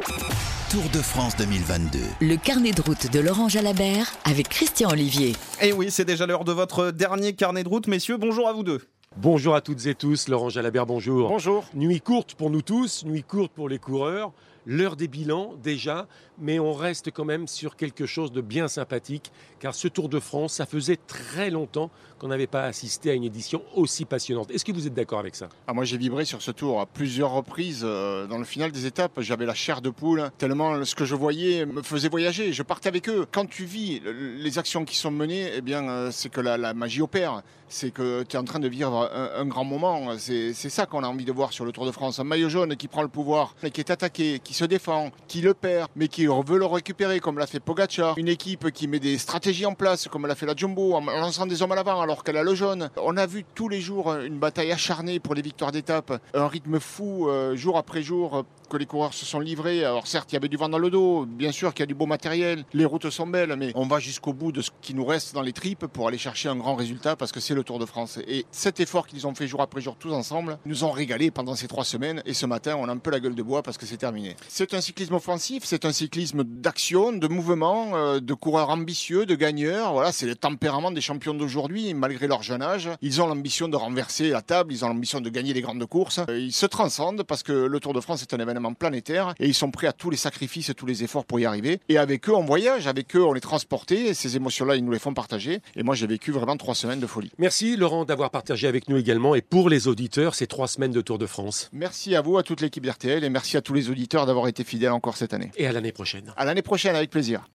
Tour de France 2022. Le carnet de route de Laurent Jalabert avec Christian Olivier. Et oui, c'est déjà l'heure de votre dernier carnet de route, messieurs. Bonjour à vous deux. Bonjour à toutes et tous, Laurent Jalabert, bonjour. Bonjour. Nuit courte pour nous tous, nuit courte pour les coureurs, l'heure des bilans déjà, mais on reste quand même sur quelque chose de bien sympathique, car ce Tour de France, ça faisait très longtemps qu'on n'avait pas assisté à une édition aussi passionnante. Est-ce que vous êtes d'accord avec ça? Ah, Moi j'ai vibré sur ce tour à plusieurs reprises. euh, dans le final des étapes, j'avais la chair de poule, tellement ce que je voyais me faisait voyager. Je partais avec eux. Quand tu vis le- les actions qui sont menées, eh bien euh, c'est que la, magie opère. C'est que tu es en train de vivre un, grand moment. C'est ça qu'on a envie de voir sur le Tour de France. Un maillot jaune qui prend le pouvoir, qui est attaqué, se défend, qui le perd, mais qui veut le récupérer comme l'a fait Pogacar. Une équipe qui met des stratégies en place comme l'a fait la Jumbo en lançant des hommes à l'avant alors qu'elle a le jaune. On a vu tous les jours une bataille acharnée pour les victoires d'étape, un rythme fou euh, jour après jour que les coureurs se sont livrés. Alors certes, il y avait du vent dans le dos, bien sûr qu'il y a du beau matériel, les routes sont belles, mais on va jusqu'au bout de ce qui nous reste dans les tripes pour aller chercher un grand résultat parce que c'est le Tour de France. Et cet effort qu'ils ont fait jour après jour tous ensemble nous ont régalé pendant ces trois semaines. Et ce matin, on a un peu la gueule de bois parce que c'est terminé. C'est un cyclisme offensif, c'est un cyclisme d'action, de mouvement, euh, de coureurs ambitieux, de gagneurs. Voilà, c'est le tempérament des champions d'aujourd'hui, malgré leur jeune âge. Ils ont l'ambition de renverser la table, ils ont l'ambition de gagner les grandes courses. Euh, Ils se transcendent parce que le Tour de France est un événement planétaire et ils sont prêts à tous les sacrifices et tous les efforts pour y arriver. Et avec eux, on voyage, avec eux, on les transporté. Et ces émotions-là, ils nous les font partager. Et moi, j'ai vécu vraiment trois semaines de folie. Merci Laurent d'avoir partagé avec nous également et pour les auditeurs ces trois semaines de Tour de France. Merci à vous, à toute l'équipe d'RTL et merci à tous les auditeurs d'avoir été fidèles encore cette année. Et à l'année prochaine. À l'année prochaine, avec plaisir.